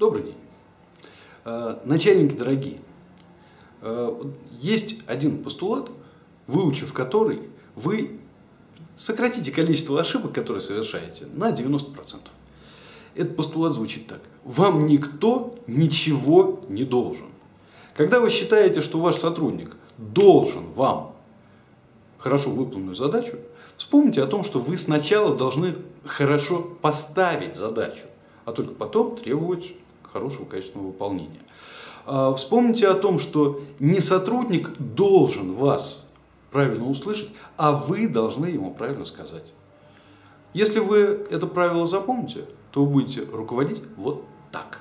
Добрый день. Э, начальники дорогие, э, есть один постулат, выучив который, вы сократите количество ошибок, которые совершаете, на 90%. Этот постулат звучит так. Вам никто ничего не должен. Когда вы считаете, что ваш сотрудник должен вам хорошо выполненную задачу, вспомните о том, что вы сначала должны хорошо поставить задачу, а только потом требовать хорошего качественного выполнения. А, вспомните о том, что не сотрудник должен вас правильно услышать, а вы должны ему правильно сказать. Если вы это правило запомните, то вы будете руководить вот так.